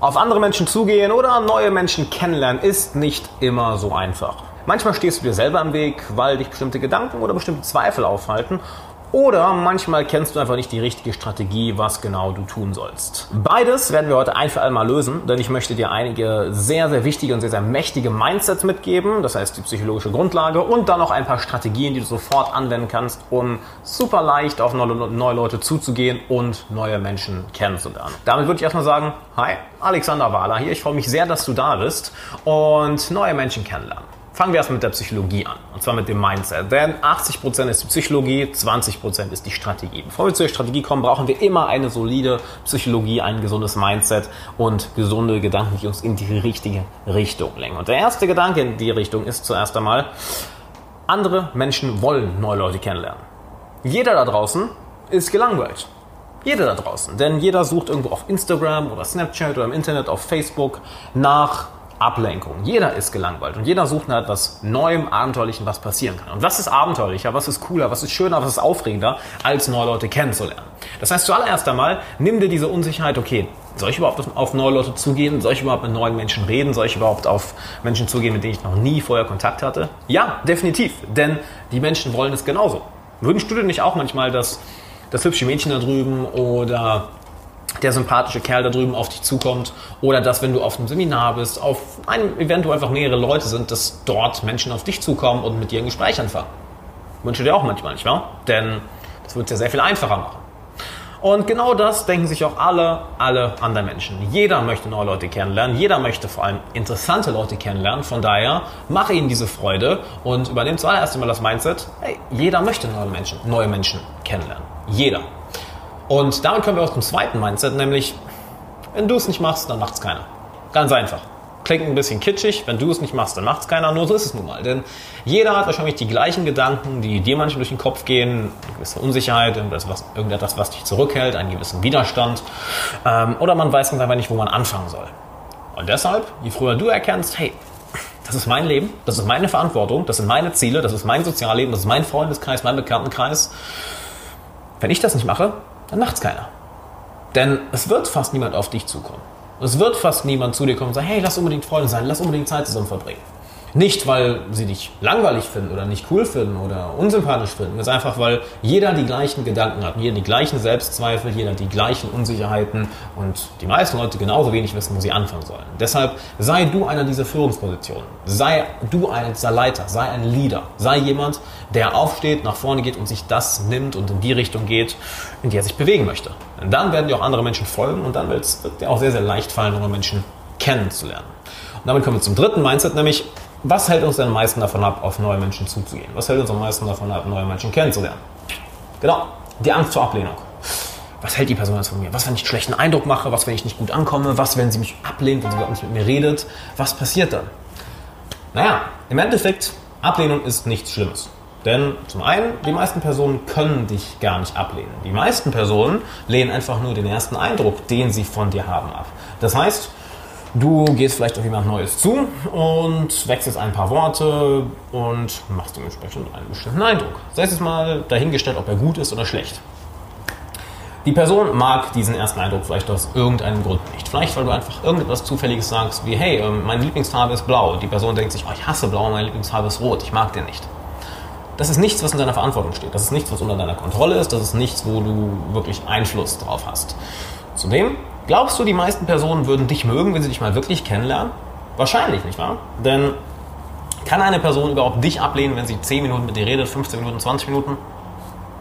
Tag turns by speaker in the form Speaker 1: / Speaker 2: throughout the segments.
Speaker 1: Auf andere Menschen zugehen oder neue Menschen kennenlernen ist nicht immer so einfach. Manchmal stehst du dir selber im Weg, weil dich bestimmte Gedanken oder bestimmte Zweifel aufhalten oder manchmal kennst du einfach nicht die richtige Strategie, was genau du tun sollst. Beides werden wir heute ein für einmal lösen, denn ich möchte dir einige sehr, sehr wichtige und sehr, sehr mächtige Mindsets mitgeben. Das heißt die psychologische Grundlage und dann noch ein paar Strategien, die du sofort anwenden kannst, um super leicht auf neue Leute zuzugehen und neue Menschen kennenzulernen. Damit würde ich erstmal sagen, hi, Alexander Wahler hier. Ich freue mich sehr, dass du da bist und neue Menschen kennenlernen. Fangen wir erst mit der Psychologie an. Und zwar mit dem Mindset. Denn 80% ist die Psychologie, 20% ist die Strategie. Bevor wir zur Strategie kommen, brauchen wir immer eine solide Psychologie, ein gesundes Mindset und gesunde Gedanken, die uns in die richtige Richtung lenken. Und der erste Gedanke in die Richtung ist zuerst einmal, andere Menschen wollen neue Leute kennenlernen. Jeder da draußen ist gelangweilt. Jeder da draußen. Denn jeder sucht irgendwo auf Instagram oder Snapchat oder im Internet, auf Facebook nach Ablenkung. Jeder ist gelangweilt und jeder sucht nach etwas Neuem, Abenteuerlichen, was passieren kann. Und was ist abenteuerlicher, was ist cooler, was ist schöner, was ist aufregender, als neue Leute kennenzulernen? Das heißt, zuallererst einmal, nimm dir diese Unsicherheit, okay, soll ich überhaupt auf neue Leute zugehen? Soll ich überhaupt mit neuen Menschen reden? Soll ich überhaupt auf Menschen zugehen, mit denen ich noch nie vorher Kontakt hatte? Ja, definitiv. Denn die Menschen wollen es genauso. Wünschst du dir nicht auch manchmal, dass das hübsche Mädchen da drüben oder der sympathische Kerl da drüben auf dich zukommt oder dass, wenn du auf einem Seminar bist, auf einem Event, wo einfach mehrere Leute sind, dass dort Menschen auf dich zukommen und mit dir ein Gespräch anfangen. Wünsche dir auch manchmal, nicht wahr? Denn das wird es ja sehr viel einfacher machen. Und genau das denken sich auch alle, alle anderen Menschen. Jeder möchte neue Leute kennenlernen, jeder möchte vor allem interessante Leute kennenlernen. Von daher mache ihnen diese Freude und übernehme zuallererst einmal das Mindset, hey, jeder möchte neue Menschen, neue Menschen kennenlernen. Jeder. Und damit kommen wir auch zum zweiten Mindset, nämlich, wenn du es nicht machst, dann macht es keiner. Ganz einfach. Klingt ein bisschen kitschig, wenn du es nicht machst, dann macht es keiner, nur so ist es nun mal. Denn jeder hat wahrscheinlich die gleichen Gedanken, die dir manchmal durch den Kopf gehen, eine gewisse Unsicherheit, irgendetwas, was, irgendetwas, was dich zurückhält, einen gewissen Widerstand. Ähm, oder man weiß ganz einfach nicht, wo man anfangen soll. Und deshalb, je früher du erkennst, hey, das ist mein Leben, das ist meine Verantwortung, das sind meine Ziele, das ist mein Sozialleben, das ist mein Freundeskreis, mein Bekanntenkreis. Wenn ich das nicht mache, dann macht's keiner. Denn es wird fast niemand auf dich zukommen. Es wird fast niemand zu dir kommen und sagen, hey, lass unbedingt Freunde sein, lass unbedingt Zeit zusammen verbringen. Nicht, weil sie dich langweilig finden oder nicht cool finden oder unsympathisch finden. Es ist einfach, weil jeder die gleichen Gedanken hat, jeder die gleichen Selbstzweifel, jeder die gleichen Unsicherheiten und die meisten Leute genauso wenig wissen, wo sie anfangen sollen. Deshalb sei du einer dieser Führungspositionen. Sei du ein Leiter, sei ein Leader, sei jemand, der aufsteht, nach vorne geht und sich das nimmt und in die Richtung geht, in die er sich bewegen möchte. Und dann werden dir auch andere Menschen folgen und dann wird es dir auch sehr, sehr leicht fallen, andere Menschen kennenzulernen. Und damit kommen wir zum dritten Mindset, nämlich was hält uns denn am meisten davon ab, auf neue Menschen zuzugehen? Was hält uns am meisten davon ab, neue Menschen kennenzulernen? Genau, die Angst vor Ablehnung. Was hält die Person jetzt von mir? Was, wenn ich einen schlechten Eindruck mache? Was, wenn ich nicht gut ankomme? Was, wenn sie mich ablehnt, wenn sie überhaupt nicht mit mir redet? Was passiert dann? Naja, im Endeffekt, Ablehnung ist nichts Schlimmes. Denn zum einen, die meisten Personen können dich gar nicht ablehnen. Die meisten Personen lehnen einfach nur den ersten Eindruck, den sie von dir haben, ab. Das heißt, Du gehst vielleicht auf jemand Neues zu und wechselst ein paar Worte und machst dementsprechend einen bestimmten Eindruck. Sei es mal dahingestellt, ob er gut ist oder schlecht. Die Person mag diesen ersten Eindruck vielleicht aus irgendeinem Grund nicht. Vielleicht, weil du einfach irgendetwas Zufälliges sagst, wie, hey, ähm, meine Lieblingsfarbe ist blau. Die Person denkt sich, oh, ich hasse blau, meine Lieblingsfarbe ist rot, ich mag den nicht. Das ist nichts, was in deiner Verantwortung steht. Das ist nichts, was unter deiner Kontrolle ist. Das ist nichts, wo du wirklich Einfluss drauf hast. Zudem Glaubst du, die meisten Personen würden dich mögen, wenn sie dich mal wirklich kennenlernen? Wahrscheinlich, nicht wahr? Denn kann eine Person überhaupt dich ablehnen, wenn sie 10 Minuten mit dir redet, 15 Minuten, 20 Minuten?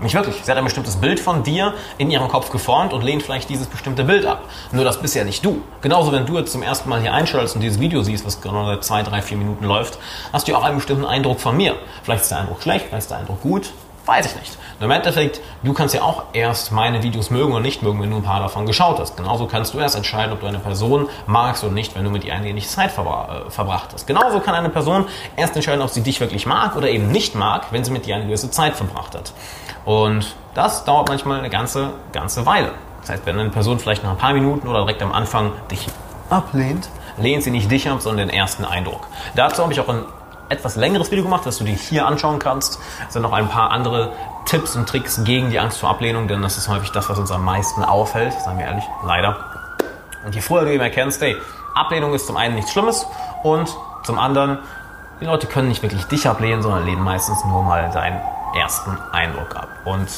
Speaker 1: Nicht wirklich. Sie hat ein bestimmtes Bild von dir in ihrem Kopf geformt und lehnt vielleicht dieses bestimmte Bild ab. Nur das bist ja nicht du. Genauso, wenn du jetzt zum ersten Mal hier einschaltest und dieses Video siehst, was gerade seit 2, 3, 4 Minuten läuft, hast du auch einen bestimmten Eindruck von mir. Vielleicht ist der Eindruck schlecht, vielleicht ist der Eindruck gut, Weiß ich nicht. Und im Endeffekt, du kannst ja auch erst meine Videos mögen oder nicht mögen, wenn du ein paar davon geschaut hast. Genauso kannst du erst entscheiden, ob du eine Person magst oder nicht, wenn du mit ihr eine ähnliche Zeit verbra äh, verbracht hast. Genauso kann eine Person erst entscheiden, ob sie dich wirklich mag oder eben nicht mag, wenn sie mit dir eine gewisse Zeit verbracht hat. Und das dauert manchmal eine ganze, ganze Weile. Das heißt, wenn eine Person vielleicht nach ein paar Minuten oder direkt am Anfang dich ablehnt, lehnt sie nicht dich ab, sondern den ersten Eindruck. Dazu habe ich auch ein etwas längeres Video gemacht, das du dir hier anschauen kannst. Es sind noch ein paar andere Tipps und Tricks gegen die Angst vor Ablehnung, denn das ist häufig das, was uns am meisten auffällt, sagen wir ehrlich, leider. Und je früher du eben erkennst, hey, Ablehnung ist zum einen nichts Schlimmes und zum anderen, die Leute können nicht wirklich dich ablehnen, sondern lehnen meistens nur mal deinen ersten Eindruck ab. Und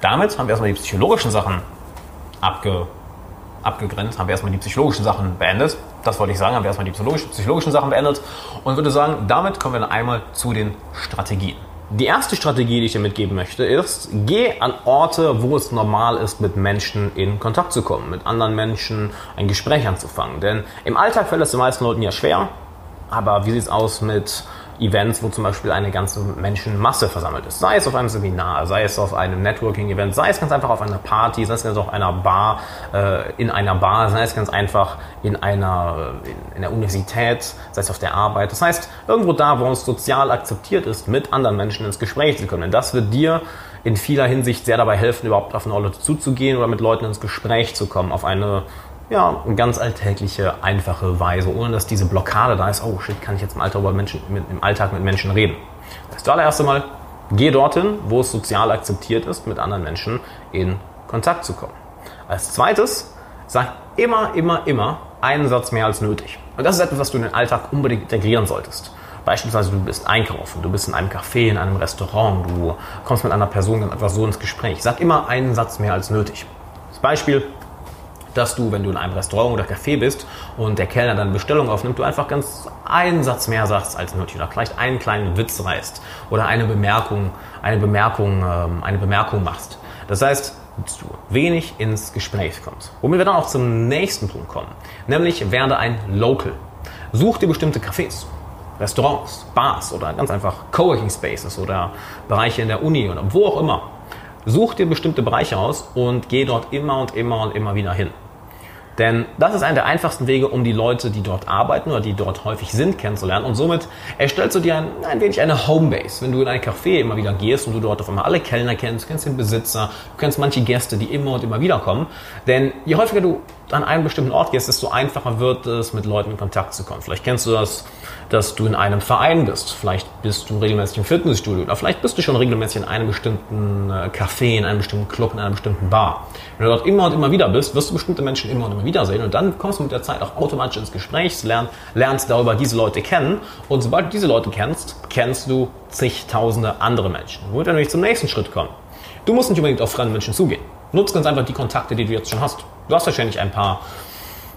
Speaker 1: damit haben wir erstmal die psychologischen Sachen abge, abgegrenzt, haben wir erstmal die psychologischen Sachen beendet. Das wollte ich sagen, haben wir erstmal die psychologischen Sachen beendet und würde sagen, damit kommen wir dann einmal zu den Strategien. Die erste Strategie, die ich dir mitgeben möchte, ist, geh an Orte, wo es normal ist, mit Menschen in Kontakt zu kommen, mit anderen Menschen ein Gespräch anzufangen. Denn im Alltag fällt es den meisten Leuten ja schwer, aber wie sieht es aus mit Events, wo zum Beispiel eine ganze Menschenmasse versammelt ist. Sei es auf einem Seminar, sei es auf einem Networking-Event, sei es ganz einfach auf einer Party, sei es ganz auf einer Bar, äh, in einer Bar, sei es ganz einfach in einer in, in der Universität, sei es auf der Arbeit. Das heißt, irgendwo da, wo es sozial akzeptiert ist, mit anderen Menschen ins Gespräch zu kommen. Denn das wird dir in vieler Hinsicht sehr dabei helfen, überhaupt auf neue Leute zuzugehen oder mit Leuten ins Gespräch zu kommen, auf eine ja, ganz alltägliche, einfache Weise, ohne dass diese Blockade da ist, oh shit, kann ich jetzt im, über Menschen, mit, im Alltag mit Menschen reden. Das allererste Mal, geh dorthin, wo es sozial akzeptiert ist, mit anderen Menschen in Kontakt zu kommen. Als zweites, sag immer, immer, immer einen Satz mehr als nötig. Und das ist etwas, was du in den Alltag unbedingt integrieren solltest. Beispielsweise du bist einkaufen, du bist in einem Café, in einem Restaurant, du kommst mit einer Person dann einfach so ins Gespräch. Sag immer einen Satz mehr als nötig. Das Beispiel, dass du, wenn du in einem Restaurant oder Café bist und der Kellner dann Bestellung aufnimmt, du einfach ganz einen Satz mehr sagst als nötig oder vielleicht einen kleinen Witz reißt oder eine Bemerkung, eine Bemerkung, ähm, eine Bemerkung machst. Das heißt, dass du wenig ins Gespräch kommst. Womit wir dann auch zum nächsten Punkt kommen, nämlich werde ein Local. Such dir bestimmte Cafés, Restaurants, Bars oder ganz einfach Coworking Spaces oder Bereiche in der Uni oder wo auch immer. Such dir bestimmte Bereiche aus und geh dort immer und immer und immer wieder hin. Denn das ist einer der einfachsten Wege, um die Leute, die dort arbeiten oder die dort häufig sind, kennenzulernen. Und somit erstellst du dir ein, ein wenig eine Homebase. Wenn du in ein Café immer wieder gehst und du dort auf einmal alle Kellner kennst, du kennst den Besitzer, du kennst manche Gäste, die immer und immer wieder kommen. Denn je häufiger du an einen bestimmten Ort gehst, desto einfacher wird es, mit Leuten in Kontakt zu kommen. Vielleicht kennst du das, dass du in einem Verein bist. Vielleicht bist du regelmäßig im Fitnessstudio oder vielleicht bist du schon regelmäßig in einem bestimmten äh, Café, in einem bestimmten Club, in einer bestimmten Bar. Wenn du dort immer und immer wieder bist, wirst du bestimmte Menschen immer und immer wieder sehen und dann kommst du mit der Zeit auch automatisch ins Gespräch, lernst, lernst darüber diese Leute kennen und sobald du diese Leute kennst, kennst du zigtausende andere Menschen. Womit wir nämlich zum nächsten Schritt kommen. Du musst nicht unbedingt auf fremde Menschen zugehen. Nutz ganz einfach die Kontakte, die du jetzt schon hast. Du hast wahrscheinlich ein paar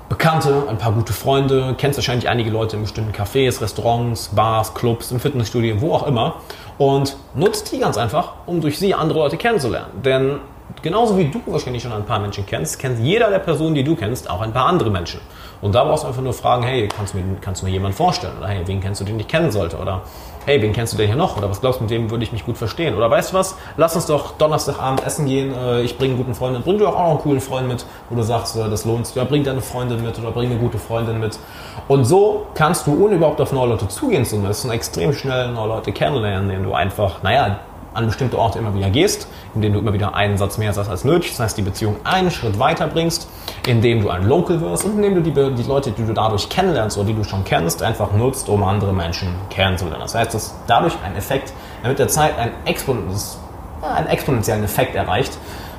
Speaker 1: Bekannte, ein paar gute Freunde, kennst wahrscheinlich einige Leute in bestimmten Cafés, Restaurants, Bars, Clubs, im Fitnessstudio, wo auch immer. Und nutzt die ganz einfach, um durch sie andere Leute kennenzulernen. Denn genauso wie du wahrscheinlich schon ein paar Menschen kennst, kennt jeder der Personen, die du kennst, auch ein paar andere Menschen. Und da brauchst du einfach nur fragen, hey, kannst du mir, kannst du mir jemanden vorstellen? Oder hey, wen kennst du, den ich kennen sollte? Oder hey, wen kennst du denn hier noch? Oder was glaubst du, mit dem würde ich mich gut verstehen? Oder weißt du was, lass uns doch Donnerstagabend essen gehen, äh, ich bringe einen guten Freund mit. Bring du auch einen coolen Freund mit, wo du sagst, äh, das lohnt sich. Ja, bring deine Freundin mit oder bring eine gute Freundin mit. Und so kannst du, ohne überhaupt auf neue Leute zugehen zu müssen, extrem schnell neue Leute kennenlernen, indem du einfach, naja, an bestimmte Orte immer wieder gehst, indem du immer wieder einen Satz mehr sagst als nötig, das heißt die Beziehung einen Schritt weiter bringst, indem du ein Local wirst und indem du die, die Leute, die du dadurch kennenlernst oder die du schon kennst, einfach nutzt, um andere Menschen kennenzulernen. Das heißt, dass dadurch ein Effekt, mit der Zeit ein einen exponentiellen Effekt erreicht,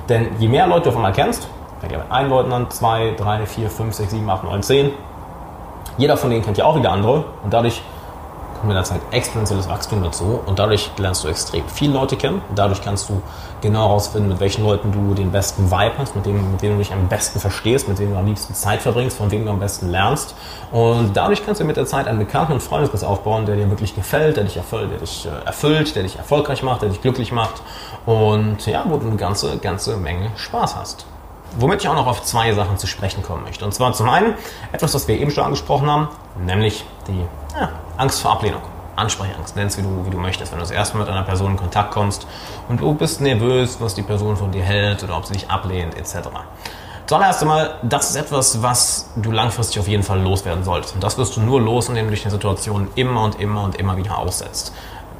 Speaker 1: denn je mehr Leute du auf einmal kennst, fängt ja mit einem Leuten an, zwei, drei, vier, fünf, sechs, sieben, acht, neun, zehn, jeder von denen kennt ja auch wieder andere und dadurch mit der Zeit exponentielles Wachstum dazu und dadurch lernst du extrem viele Leute kennen. Dadurch kannst du genau herausfinden, mit welchen Leuten du den besten Vibe hast, mit denen, mit denen du dich am besten verstehst, mit denen du am liebsten Zeit verbringst, von wem du am besten lernst. Und dadurch kannst du mit der Zeit einen Bekannten- und Freundeskreis aufbauen, der dir wirklich gefällt, der dich erfüllt, der dich äh, erfüllt, der dich erfolgreich macht, der dich glücklich macht und ja, wo du eine ganze, ganze Menge Spaß hast. Womit ich auch noch auf zwei Sachen zu sprechen kommen möchte. Und zwar zum einen etwas, was wir eben schon angesprochen haben, nämlich die ja, Angst vor Ablehnung. Ansprechangst, nenn es wie du, wie du möchtest. Wenn du das erste Mal mit einer Person in Kontakt kommst und du bist nervös, was die Person von dir hält oder ob sie dich ablehnt, etc. Zuallererst einmal, das ist etwas, was du langfristig auf jeden Fall loswerden solltest. Und das wirst du nur los, indem du dich in Situationen immer und immer und immer wieder aussetzt.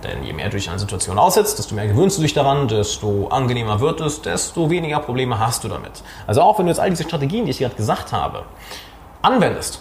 Speaker 1: Denn je mehr du dich an Situationen aussetzt, desto mehr gewöhnst du dich daran, desto angenehmer wird es, desto weniger Probleme hast du damit. Also auch wenn du jetzt all diese Strategien, die ich gerade gesagt habe, anwendest,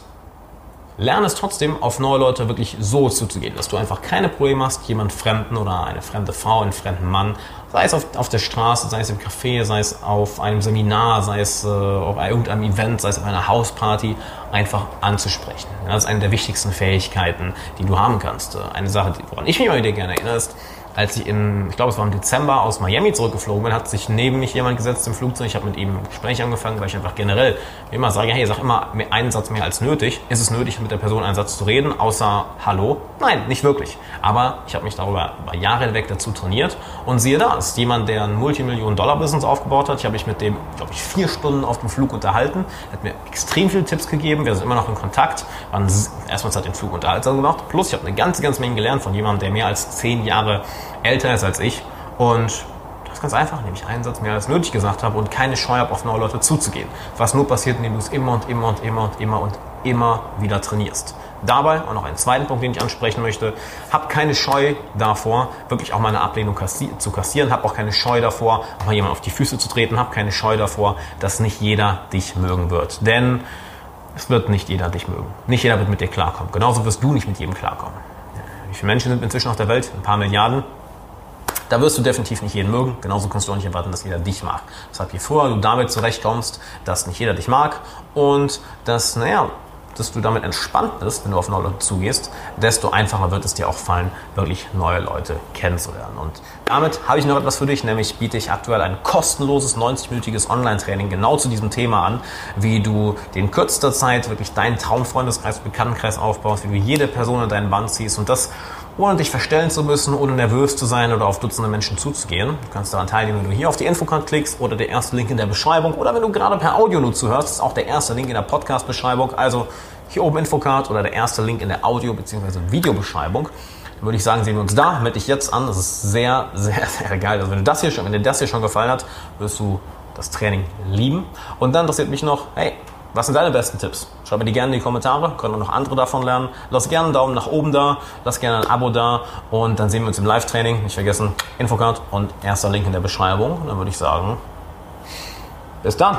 Speaker 1: lerne es trotzdem, auf neue Leute wirklich so zuzugehen, dass du einfach keine Probleme hast, jemand Fremden oder eine fremde Frau, einen fremden Mann sei es auf, auf der Straße, sei es im Café, sei es auf einem Seminar, sei es äh, auf irgendeinem Event, sei es auf einer Hausparty, einfach anzusprechen. Das ist eine der wichtigsten Fähigkeiten, die du haben kannst. Äh, eine Sache, woran ich mich immer wieder gerne erinnere, ist, als ich im, ich glaube es war im Dezember aus Miami zurückgeflogen bin, hat sich neben mich jemand gesetzt im Flugzeug. Ich habe mit ihm ein Gespräch angefangen, weil ich einfach generell immer sage, hey, sag immer einen Satz mehr als nötig. Ist es nötig, mit der Person einen Satz zu reden, außer Hallo? Nein, nicht wirklich. Aber ich habe mich darüber über Jahre hinweg dazu trainiert und siehe da, ist jemand, der ein Multimillionen-Dollar-Business aufgebaut hat. Ich habe mich mit dem, glaube ich, vier Stunden auf dem Flug unterhalten. Er hat mir extrem viele Tipps gegeben. Wir sind immer noch in Kontakt. Erstmals hat den Flug unterhaltsam gemacht. Plus, ich habe eine ganze, ganze Menge gelernt von jemandem, der mehr als zehn Jahre älter ist als ich und das ist ganz einfach, nämlich einen Satz mehr als nötig gesagt habe und keine Scheu habe, auf neue Leute zuzugehen. Was nur passiert, indem du es immer und immer und immer und immer und immer wieder trainierst. Dabei, und noch einen zweiten Punkt, den ich ansprechen möchte, hab keine Scheu davor, wirklich auch mal eine Ablehnung kassi zu kassieren, hab auch keine Scheu davor, auch mal jemand auf die Füße zu treten, hab keine Scheu davor, dass nicht jeder dich mögen wird. Denn es wird nicht jeder dich mögen. Nicht jeder wird mit dir klarkommen. Genauso wirst du nicht mit jedem klarkommen. Wie viele Menschen sind inzwischen auf der Welt? Ein paar Milliarden. Da wirst du definitiv nicht jeden mögen. Genauso kannst du auch nicht erwarten, dass jeder dich mag. Deshalb, je früher du damit zurechtkommst, dass nicht jeder dich mag und dass, naja, dass du damit entspannt bist, wenn du auf neue Leute zugehst, desto einfacher wird es dir auch fallen, wirklich neue Leute kennenzulernen. Und damit habe ich noch etwas für dich, nämlich biete ich aktuell ein kostenloses 90-minütiges Online-Training genau zu diesem Thema an, wie du in kürzester Zeit wirklich deinen Traumfreundeskreis, Bekanntenkreis aufbaust, wie du jede Person in deinen Band ziehst und das ohne dich verstellen zu müssen, ohne nervös zu sein oder auf Dutzende Menschen zuzugehen. Du kannst daran teilnehmen, wenn du hier auf die Infocard klickst oder der erste Link in der Beschreibung oder wenn du gerade per Audio nur zuhörst, ist auch der erste Link in der Podcast-Beschreibung. Also hier oben Infocard oder der erste Link in der Audio- bzw. Videobeschreibung. Dann würde ich sagen, sehen wir uns da. Melde dich jetzt an. Das ist sehr, sehr, sehr geil. Also wenn, du das hier schon, wenn dir das hier schon gefallen hat, wirst du das Training lieben. Und dann interessiert mich noch, hey, was sind deine besten Tipps? Schreib mir die gerne in die Kommentare, können auch noch andere davon lernen. Lass gerne einen Daumen nach oben da, lass gerne ein Abo da und dann sehen wir uns im Live-Training. Nicht vergessen, Infocard und erster Link in der Beschreibung. Und dann würde ich sagen, bis dann.